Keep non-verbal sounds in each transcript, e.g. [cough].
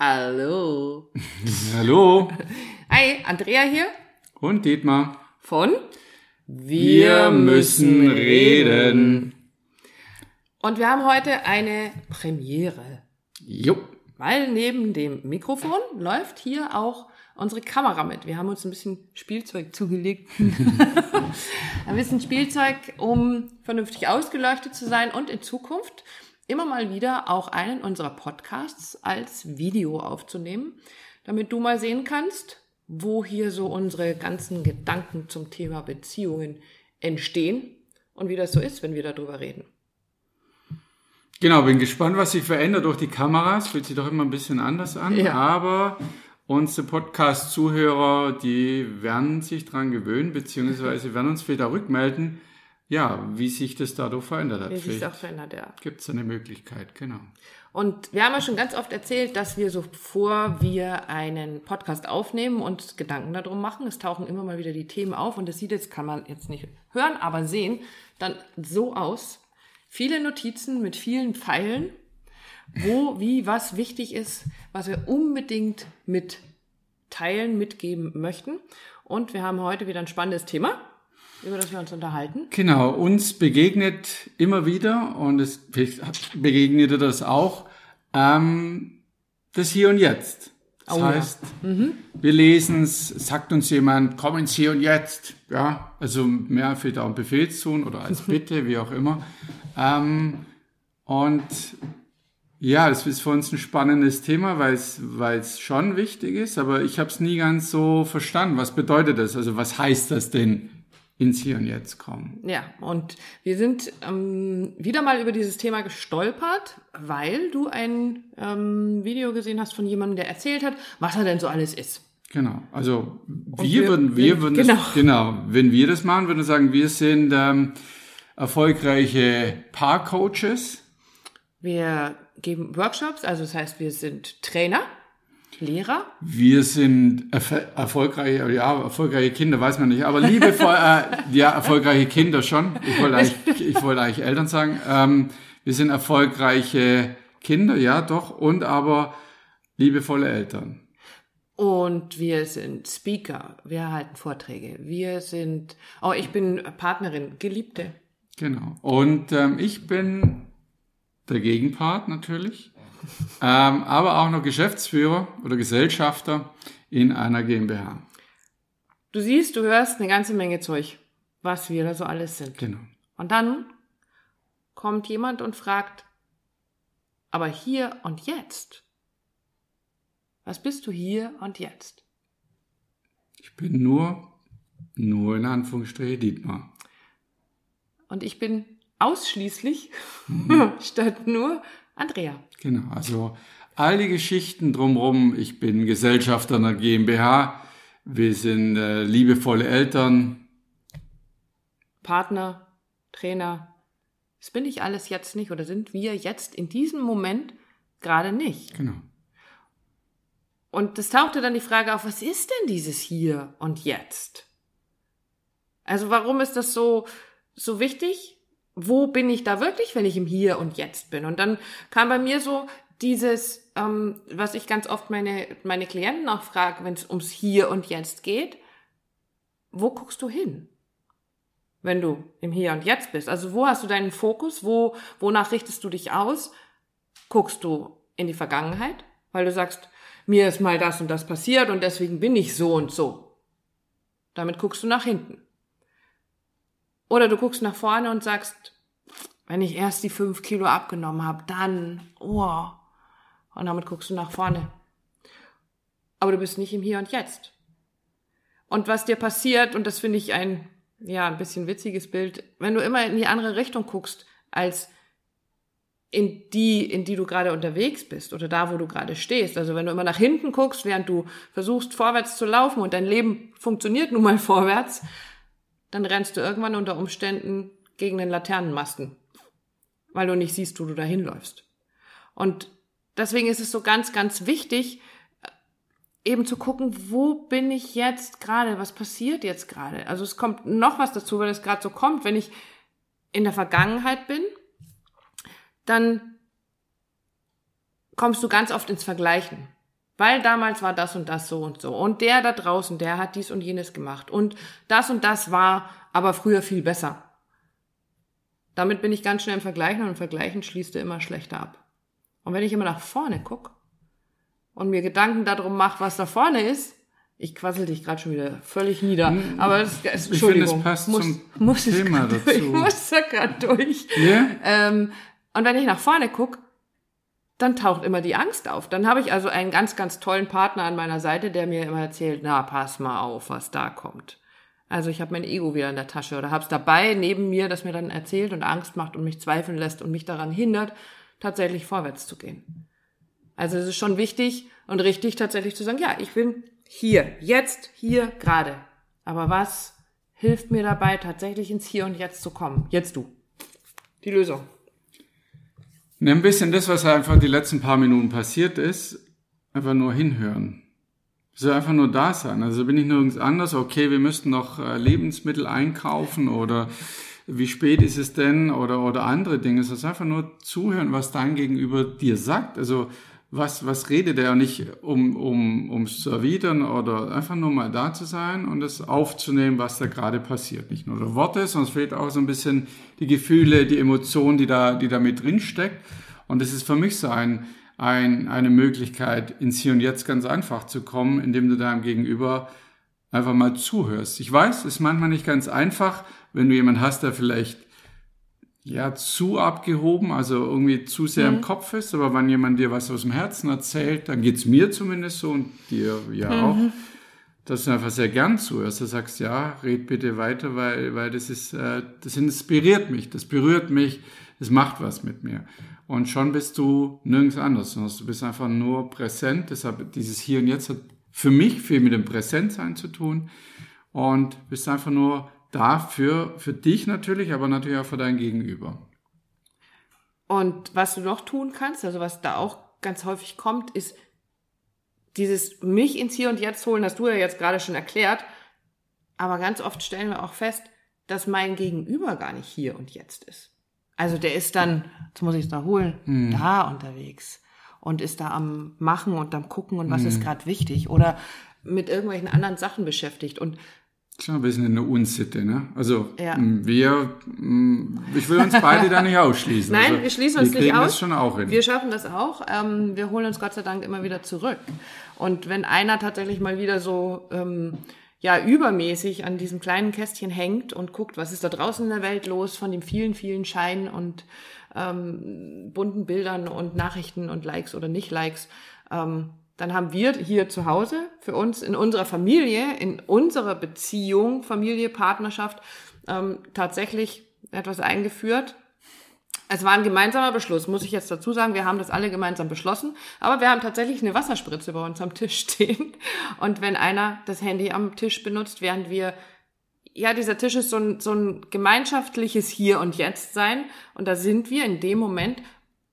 Hallo. [laughs] Hallo. Hi, Andrea hier Und Dietmar. von Wir müssen reden. Und wir haben heute eine Premiere, Jupp. weil neben dem Mikrofon läuft hier auch unsere Kamera mit. Wir haben uns ein bisschen Spielzeug zugelegt. [laughs] ein bisschen Spielzeug, um vernünftig ausgeleuchtet zu sein und in Zukunft immer mal wieder auch einen unserer Podcasts als Video aufzunehmen, damit du mal sehen kannst, wo hier so unsere ganzen Gedanken zum Thema Beziehungen entstehen und wie das so ist, wenn wir darüber reden. Genau, bin gespannt, was sich verändert durch die Kameras. Fühlt sich doch immer ein bisschen anders an. Ja. Aber unsere Podcast-Zuhörer, die werden sich dran gewöhnen, beziehungsweise werden uns wieder rückmelden, ja, wie sich das dadurch verändert hat. Wie sich das auch verändert, ja. gibt es eine Möglichkeit, genau. Und wir haben ja schon ganz oft erzählt, dass wir so, bevor wir einen Podcast aufnehmen, uns Gedanken darum machen. Es tauchen immer mal wieder die Themen auf und das sieht jetzt, kann man jetzt nicht hören, aber sehen, dann so aus. Viele Notizen mit vielen Pfeilen, wo, wie, was wichtig ist, was wir unbedingt mit teilen, mitgeben möchten. Und wir haben heute wieder ein spannendes Thema, über das wir uns unterhalten. Genau, uns begegnet immer wieder, und es begegnet dir das auch, ähm, das Hier und Jetzt. Das Oh ja. heißt, wir lesen es, sagt uns jemand, komm ins Hier und Jetzt. Ja, also mehr für da ein Befehlstun oder als [laughs] Bitte, wie auch immer. Ähm, und ja, das ist für uns ein spannendes Thema, weil es weil es schon wichtig ist, aber ich habe es nie ganz so verstanden. Was bedeutet das? Also was heißt das denn ins Hier und Jetzt kommen? Ja, und wir sind ähm, wieder mal über dieses Thema gestolpert, weil du ein ähm, Video gesehen hast von jemandem, der erzählt hat, was er denn so alles ist. Genau. Also wir, wir- würden, wir würden genau. Das, genau, wenn wir das machen, würden wir sagen, wir sind ähm, erfolgreiche Paarcoaches. Wir geben Workshops, also das heißt, wir sind Trainer, Lehrer, Wir sind erf- erfolgreiche, ja, erfolgreiche Kinder, weiß man nicht, aber liebevoll, äh, ja, erfolgreiche Kinder schon. Ich wollte eigentlich, ich wollte eigentlich Eltern sagen. Ähm, wir sind erfolgreiche Kinder, ja, doch, und aber liebevolle Eltern. und wir sind Speaker, wir halten Vorträge, wir sind, oh, ich bin Partnerin, Geliebte. Genau. Und ähm, ich bin der Gegenpart natürlich, ähm, aber auch noch Geschäftsführer oder Gesellschafter in einer GmbH. Du siehst, du hörst eine ganze Menge Zeug, was wir da so alles sind. Genau. Und dann kommt jemand und fragt, aber hier und jetzt? Was bist du hier und jetzt? Ich bin nur, nur in Anführungsstriche Dietmar. Und ich bin ausschließlich, [laughs] statt nur, Andrea. Genau. Also all die Geschichten drumherum. Ich bin Gesellschafter einer GmbH. Wir sind äh, liebevolle Eltern. Partner, Trainer. Das bin ich alles jetzt nicht oder sind wir jetzt in diesem Moment gerade nicht. Genau. Und es tauchte dann die Frage auf, was ist denn dieses Hier und Jetzt? Also warum ist das so, so wichtig? Wo bin ich da wirklich, wenn ich im Hier und Jetzt bin? Und dann kam bei mir so dieses, ähm, was ich ganz oft meine, meine Klienten auch frage, wenn es ums Hier und Jetzt geht, wo guckst du hin? Wenn du im Hier und Jetzt bist. Also wo hast du deinen Fokus? Wo, wonach richtest du dich aus? Guckst du in die Vergangenheit? Weil du sagst, mir ist mal das und das passiert und deswegen bin ich so und so. Damit guckst du nach hinten. Oder du guckst nach vorne und sagst, wenn ich erst die fünf Kilo abgenommen habe, dann, oh. Und damit guckst du nach vorne. Aber du bist nicht im Hier und Jetzt. Und was dir passiert, und das finde ich ein, ja, ein bisschen witziges Bild, wenn du immer in die andere Richtung guckst, als in die, in die du gerade unterwegs bist oder da, wo du gerade stehst. Also wenn du immer nach hinten guckst, während du versuchst, vorwärts zu laufen und dein Leben funktioniert nun mal [laughs] vorwärts, dann rennst du irgendwann unter Umständen gegen den Laternenmasten, weil du nicht siehst, wo du dahin läufst. Und deswegen ist es so ganz, ganz wichtig, eben zu gucken, wo bin ich jetzt gerade, was passiert jetzt gerade. Also es kommt noch was dazu, weil es gerade so kommt, wenn ich in der Vergangenheit bin, dann kommst du ganz oft ins Vergleichen. Weil damals war das und das so und so. Und der da draußen, der hat dies und jenes gemacht. Und das und das war aber früher viel besser. Damit bin ich ganz schnell im Vergleichen und im Vergleichen schließt er immer schlechter ab. Und wenn ich immer nach vorne gucke und mir Gedanken darum mache, was da vorne ist, ich quassel dich gerade schon wieder völlig nieder. Hm, aber das, das, Entschuldigung, ich finde, es passt muss, zum muss Thema dazu. Durch, ich muss da gerade durch. Yeah? Ähm, und wenn ich nach vorne gucke, dann taucht immer die Angst auf. Dann habe ich also einen ganz, ganz tollen Partner an meiner Seite, der mir immer erzählt, na, pass mal auf, was da kommt. Also ich habe mein Ego wieder in der Tasche oder habe es dabei neben mir, das mir dann erzählt und Angst macht und mich zweifeln lässt und mich daran hindert, tatsächlich vorwärts zu gehen. Also es ist schon wichtig und richtig tatsächlich zu sagen, ja, ich bin hier, jetzt, hier, gerade. Aber was hilft mir dabei, tatsächlich ins Hier und Jetzt zu kommen? Jetzt du. Die Lösung. Nimm ein bisschen das, was einfach die letzten paar Minuten passiert ist, einfach nur hinhören. So einfach nur da sein. Also bin ich nirgends anders. Okay, wir müssten noch äh, Lebensmittel einkaufen oder wie spät ist es denn oder, oder andere Dinge. Es ist einfach nur zuhören, was dein Gegenüber dir sagt. Also was, was redet er nicht, um, um, um zu erwidern oder einfach nur mal da zu sein und es aufzunehmen, was da gerade passiert. Nicht nur der Worte, sondern es fehlt auch so ein bisschen die Gefühle, die Emotionen, die da, die da mit drin steckt. Und es ist für mich so ein, ein, eine Möglichkeit, ins Hier und Jetzt ganz einfach zu kommen, indem du deinem Gegenüber einfach mal zuhörst. Ich weiß, es ist manchmal nicht ganz einfach, wenn du jemanden hast, der vielleicht ja, zu abgehoben, also irgendwie zu sehr mhm. im Kopf ist. Aber wenn jemand dir was aus dem Herzen erzählt, dann geht's mir zumindest so und dir ja mhm. auch, dass du einfach sehr gern zuhörst. Du sagst, ja, red bitte weiter, weil, weil das ist, äh, das inspiriert mich, das berührt mich, das macht was mit mir. Und schon bist du nirgends anders, sondern du bist einfach nur präsent. Deshalb dieses Hier und Jetzt hat für mich viel mit dem Präsentsein zu tun und bist einfach nur dafür, für dich natürlich, aber natürlich auch für dein Gegenüber. Und was du noch tun kannst, also was da auch ganz häufig kommt, ist dieses mich ins Hier und Jetzt holen, hast du ja jetzt gerade schon erklärt. Aber ganz oft stellen wir auch fest, dass mein Gegenüber gar nicht hier und jetzt ist. Also der ist dann, jetzt muss ich es da holen, hm. da unterwegs und ist da am Machen und am Gucken und was hm. ist gerade wichtig oder mit irgendwelchen anderen Sachen beschäftigt. Und Schon ein bisschen eine Unsitte, ne? Also ja. wir, ich will uns beide da nicht ausschließen. [laughs] Nein, also, wir schließen uns wir nicht aus. Das schon auch hin. Wir schaffen das auch. Ähm, wir holen uns Gott sei Dank immer wieder zurück. Und wenn einer tatsächlich mal wieder so ähm, ja übermäßig an diesem kleinen Kästchen hängt und guckt, was ist da draußen in der Welt los von den vielen, vielen Scheinen und ähm, bunten Bildern und Nachrichten und Likes oder nicht Likes, ähm, dann haben wir hier zu Hause für uns in unserer Familie, in unserer Beziehung, Familie, Partnerschaft ähm, tatsächlich etwas eingeführt. Es war ein gemeinsamer Beschluss, muss ich jetzt dazu sagen. Wir haben das alle gemeinsam beschlossen, aber wir haben tatsächlich eine Wasserspritze bei uns am Tisch [laughs] stehen. Und wenn einer das Handy am Tisch benutzt, während wir ja, dieser Tisch ist so ein, so ein gemeinschaftliches Hier und Jetzt sein. Und da sind wir in dem Moment,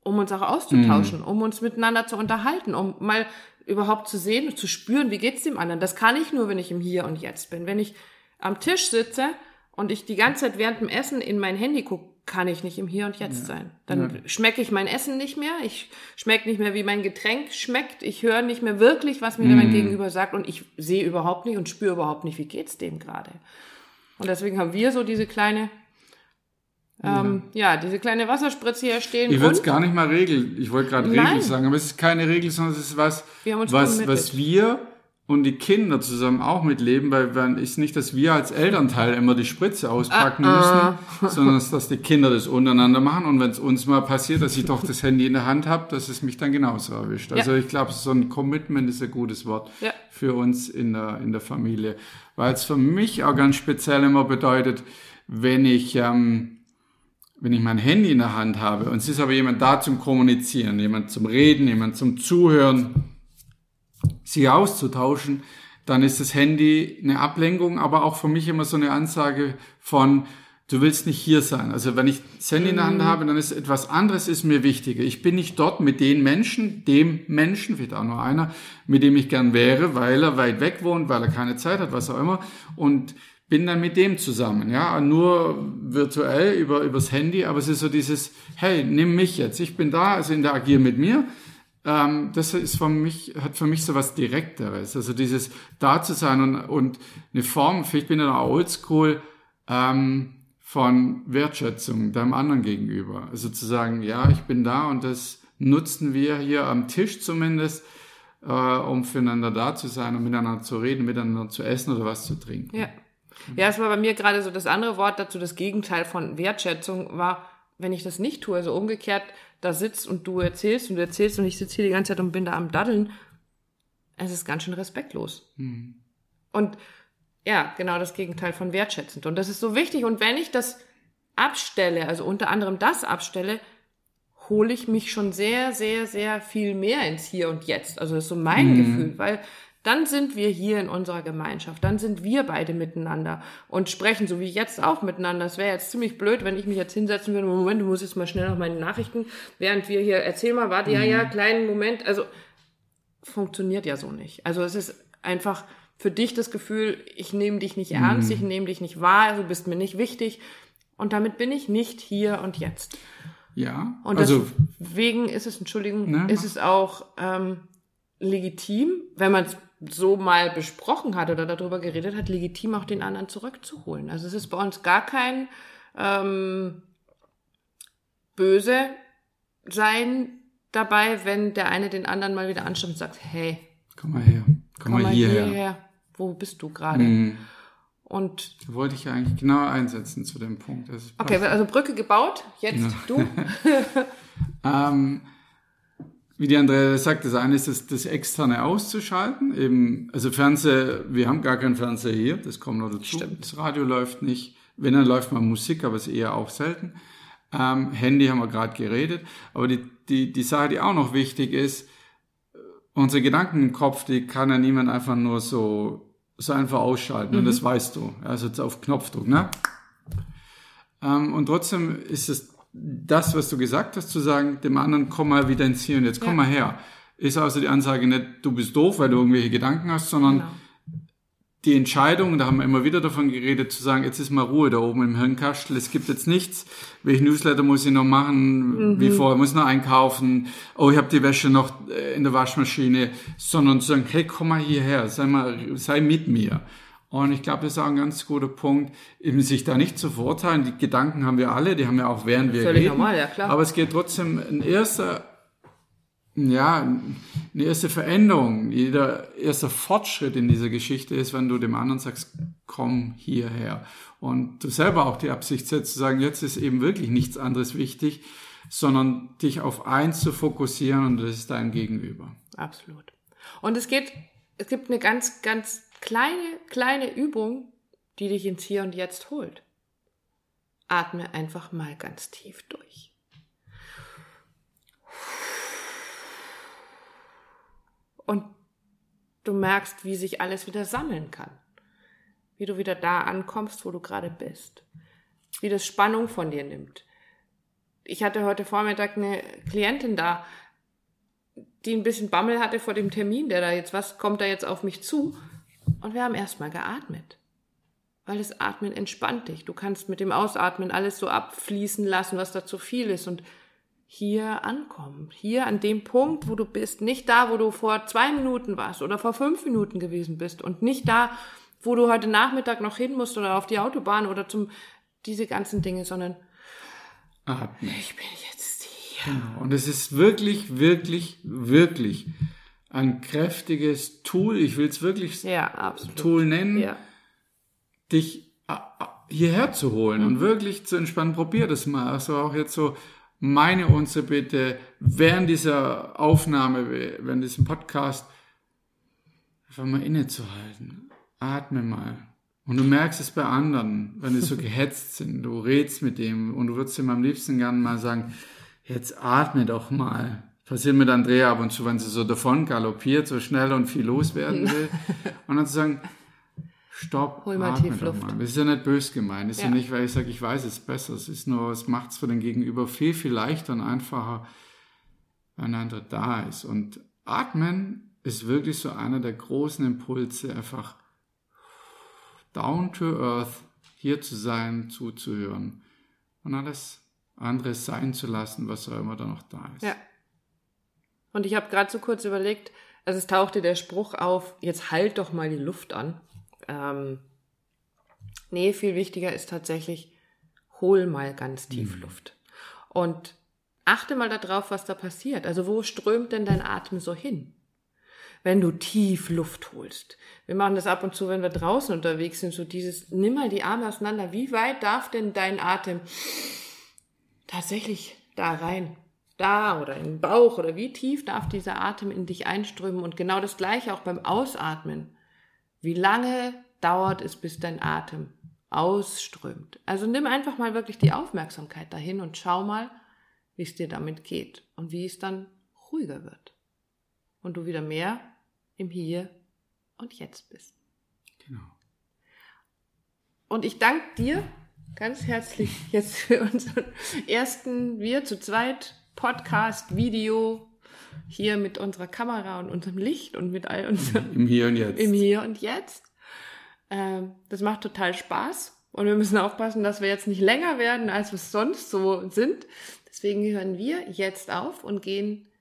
um uns auch auszutauschen, mhm. um uns miteinander zu unterhalten, um mal überhaupt zu sehen und zu spüren, wie geht's dem anderen. Das kann ich nur, wenn ich im Hier und Jetzt bin. Wenn ich am Tisch sitze und ich die ganze Zeit während dem Essen in mein Handy gucke, kann ich nicht im Hier und Jetzt ja. sein. Dann ja. schmecke ich mein Essen nicht mehr, ich schmecke nicht mehr, wie mein Getränk schmeckt, ich höre nicht mehr wirklich, was mir mm. mein Gegenüber sagt und ich sehe überhaupt nicht und spüre überhaupt nicht, wie geht's dem gerade. Und deswegen haben wir so diese kleine ähm, ja. ja. diese kleine Wasserspritze hier stehen. Ich würde es gar nicht mal regeln. Ich wollte gerade Regel sagen, aber es ist keine Regel, sondern es ist was, was, was wir und die Kinder zusammen auch mitleben, weil es ist nicht, dass wir als Elternteil immer die Spritze auspacken ah, müssen, sondern dass die Kinder das untereinander machen und wenn es uns mal passiert, dass ich doch das Handy in der Hand habe, dass es mich dann genauso erwischt. Also ja. ich glaube, so ein Commitment ist ein gutes Wort ja. für uns in der, in der Familie, weil es für mich auch ganz speziell immer bedeutet, wenn ich ähm, wenn ich mein Handy in der Hand habe und es ist aber jemand da zum Kommunizieren, jemand zum Reden, jemand zum Zuhören, sich auszutauschen, dann ist das Handy eine Ablenkung, aber auch für mich immer so eine Ansage von, du willst nicht hier sein. Also wenn ich das Handy in der Hand mhm. habe, dann ist etwas anderes ist mir wichtiger. Ich bin nicht dort mit den Menschen, dem Menschen, vielleicht auch nur einer, mit dem ich gern wäre, weil er weit weg wohnt, weil er keine Zeit hat, was auch immer. Und bin dann mit dem zusammen, ja, nur virtuell über übers Handy, aber es ist so dieses, hey, nimm mich jetzt, ich bin da, also interagier mit mir, ähm, das ist für mich, hat für mich so was Direkteres. Also dieses da zu sein und, und eine Form, ich bin ja oldschool, ähm, von Wertschätzung deinem anderen gegenüber. Also zu sagen, ja, ich bin da und das nutzen wir hier am Tisch zumindest, äh, um füreinander da zu sein und miteinander zu reden, miteinander zu essen oder was zu trinken. Ja. Ja, es war bei mir gerade so das andere Wort dazu, das Gegenteil von Wertschätzung war, wenn ich das nicht tue, also umgekehrt, da sitzt und du erzählst und du erzählst und ich sitze hier die ganze Zeit und bin da am Daddeln, es ist ganz schön respektlos. Mhm. Und ja, genau das Gegenteil von wertschätzend. Und das ist so wichtig. Und wenn ich das abstelle, also unter anderem das abstelle, hole ich mich schon sehr, sehr, sehr viel mehr ins Hier und Jetzt. Also das ist so mein mhm. Gefühl, weil dann sind wir hier in unserer Gemeinschaft, dann sind wir beide miteinander und sprechen so wie jetzt auch miteinander. Es wäre jetzt ziemlich blöd, wenn ich mich jetzt hinsetzen würde, Moment, du musst jetzt mal schnell noch meine Nachrichten, während wir hier, erzähl mal, warte, ja, ja, mhm. kleinen Moment, also funktioniert ja so nicht. Also es ist einfach für dich das Gefühl, ich nehme dich nicht ernst, mhm. ich nehme dich nicht wahr, du bist mir nicht wichtig und damit bin ich nicht hier und jetzt. Ja. Und also, deswegen ist es, Entschuldigung, ne, ist es auch ähm, legitim, wenn man es so mal besprochen hat oder darüber geredet hat, legitim auch den anderen zurückzuholen. Also es ist bei uns gar kein ähm, böse sein dabei, wenn der eine den anderen mal wieder anschaut und sagt, hey, komm mal her, komm, komm mal hierher. hierher. Wo bist du gerade? Mhm. Und da wollte ich ja eigentlich genau einsetzen zu dem Punkt. Okay, also Brücke gebaut, jetzt ja. du. [laughs] ähm, wie die andere sagt, das eine ist das, das externe auszuschalten. Eben, also Fernseher, wir haben gar keinen Fernseher hier, das kommt noch dazu. Stimmt. Das Radio läuft nicht. Wenn, dann läuft mal Musik, aber es ist eher auch selten. Ähm, Handy haben wir gerade geredet. Aber die, die, die Sache, die auch noch wichtig ist, unsere Gedanken im Kopf, die kann ja niemand einfach nur so so einfach ausschalten mhm. und das weißt du. Also auf Knopfdruck, ne? Ähm, und trotzdem ist es das, was du gesagt hast, zu sagen, dem anderen, komm mal wieder ins Hier und jetzt, komm ja. mal her. Ist also die Ansage nicht, du bist doof, weil du irgendwelche Gedanken hast, sondern genau die Entscheidung, da haben wir immer wieder davon geredet, zu sagen, jetzt ist mal Ruhe da oben im Hirnkastel, es gibt jetzt nichts, welche Newsletter muss ich noch machen, mhm. wie vorher, muss ich noch einkaufen, oh, ich habe die Wäsche noch äh, in der Waschmaschine, sondern zu sagen, hey, komm mal hierher, sei mal, sei mit mir. Und ich glaube, das ist auch ein ganz guter Punkt, eben sich da nicht zu verurteilen. Die Gedanken haben wir alle, die haben wir auch während wir Völlig reden. Normal, ja, klar. Aber es geht trotzdem ein erster ja, eine erste Veränderung, jeder erste Fortschritt in dieser Geschichte ist, wenn du dem anderen sagst, komm hierher. Und du selber auch die Absicht setzt, zu sagen, jetzt ist eben wirklich nichts anderes wichtig, sondern dich auf eins zu fokussieren und das ist dein Gegenüber. Absolut. Und es geht, es gibt eine ganz, ganz kleine, kleine Übung, die dich ins Hier und Jetzt holt. Atme einfach mal ganz tief durch. und du merkst, wie sich alles wieder sammeln kann. Wie du wieder da ankommst, wo du gerade bist. Wie das Spannung von dir nimmt. Ich hatte heute Vormittag eine Klientin da, die ein bisschen Bammel hatte vor dem Termin, der da jetzt, was kommt da jetzt auf mich zu? Und wir haben erstmal geatmet. Weil das Atmen entspannt dich. Du kannst mit dem Ausatmen alles so abfließen lassen, was da zu viel ist. Und hier ankommen. Hier an dem Punkt, wo du bist. Nicht da, wo du vor zwei Minuten warst oder vor fünf Minuten gewesen bist. Und nicht da, wo du heute Nachmittag noch hin musst oder auf die Autobahn oder zum, diese ganzen Dinge, sondern Atmen. ich bin jetzt hier. Genau. Und es ist wirklich, wirklich, wirklich ein kräftiges Tool. Ich will es wirklich ja, Tool nennen, ja. dich hierher zu holen mhm. und wirklich zu entspannen. Probier das mal. Also auch jetzt so meine unsere Bitte während dieser Aufnahme, während diesem Podcast, einfach mal innezuhalten. Atme mal. Und du merkst es bei anderen, wenn die so [laughs] gehetzt sind. Du redst mit dem und du würdest ihm am liebsten gerne mal sagen, jetzt atme doch mal. Passiert mit Andrea ab und zu, wenn sie so davon galoppiert, so schnell und viel loswerden will. Und dann zu sagen, Stopp, Hol mal tief Luft. Mal. Das ist ja nicht bös gemeint. Das ist ja. ja nicht, weil ich sage, ich weiß es besser. Es ist nur, es macht es für den Gegenüber viel, viel leichter und einfacher, wenn ein anderer da ist. Und Atmen ist wirklich so einer der großen Impulse, einfach down to earth, hier zu sein, zuzuhören und alles andere sein zu lassen, was auch immer da noch da ist. Ja. Und ich habe gerade so kurz überlegt, also es tauchte der Spruch auf, jetzt halt doch mal die Luft an. Ähm, nee, viel wichtiger ist tatsächlich, hol mal ganz tief Luft. Und achte mal darauf, was da passiert. Also wo strömt denn dein Atem so hin? Wenn du tief Luft holst. Wir machen das ab und zu, wenn wir draußen unterwegs sind, so dieses, nimm mal die Arme auseinander. Wie weit darf denn dein Atem tatsächlich da rein? Da oder den Bauch oder wie tief darf dieser Atem in dich einströmen? Und genau das gleiche auch beim Ausatmen. Wie lange dauert es, bis dein Atem ausströmt? Also nimm einfach mal wirklich die Aufmerksamkeit dahin und schau mal, wie es dir damit geht und wie es dann ruhiger wird. Und du wieder mehr im Hier und Jetzt bist. Genau. Und ich danke dir ganz herzlich jetzt für unseren ersten Wir zu zweit Podcast, Video hier mit unserer Kamera und unserem Licht und mit all unserem Im Hier und Jetzt. im Hier und Jetzt. Ähm, das macht total Spaß. Und wir müssen aufpassen, dass wir jetzt nicht länger werden, als wir sonst so sind. Deswegen hören wir jetzt auf und gehen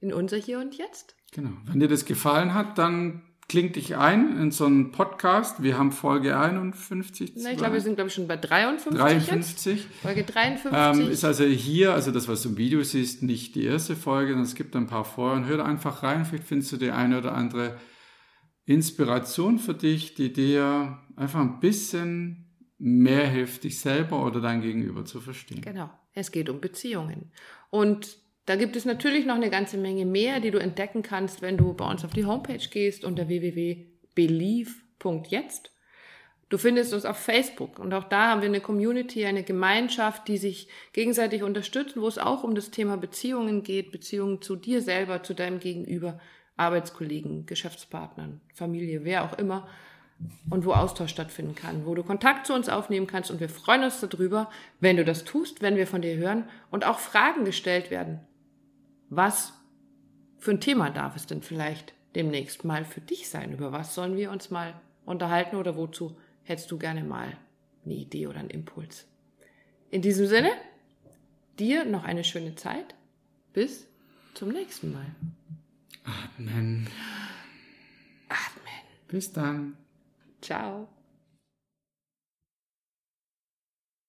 in unser Hier und Jetzt. Genau. Wenn dir das gefallen hat, dann kling dich ein in so einen Podcast. Wir haben Folge 51. Na, ich glaube, wir sind, glaube ich, schon bei 53, 53. jetzt. Folge 53. Ähm, ist also hier, also das, was du im Video siehst, nicht die erste Folge, sondern es gibt ein paar vorher. Und hör da einfach rein, vielleicht findest du die eine oder andere Inspiration für dich, die dir einfach ein bisschen mehr hilft, dich selber oder dein Gegenüber zu verstehen. Genau. Es geht um Beziehungen. Und da gibt es natürlich noch eine ganze Menge mehr, die du entdecken kannst, wenn du bei uns auf die Homepage gehst unter www.believe.jetzt. Du findest uns auf Facebook und auch da haben wir eine Community, eine Gemeinschaft, die sich gegenseitig unterstützt, wo es auch um das Thema Beziehungen geht, Beziehungen zu dir selber, zu deinem Gegenüber, Arbeitskollegen, Geschäftspartnern, Familie, wer auch immer und wo Austausch stattfinden kann, wo du Kontakt zu uns aufnehmen kannst und wir freuen uns darüber, wenn du das tust, wenn wir von dir hören und auch Fragen gestellt werden. Was für ein Thema darf es denn vielleicht demnächst mal für dich sein? Über was sollen wir uns mal unterhalten oder wozu hättest du gerne mal eine Idee oder einen Impuls? In diesem Sinne, dir noch eine schöne Zeit. Bis zum nächsten Mal. Amen. Atmen. Bis dann. Ciao.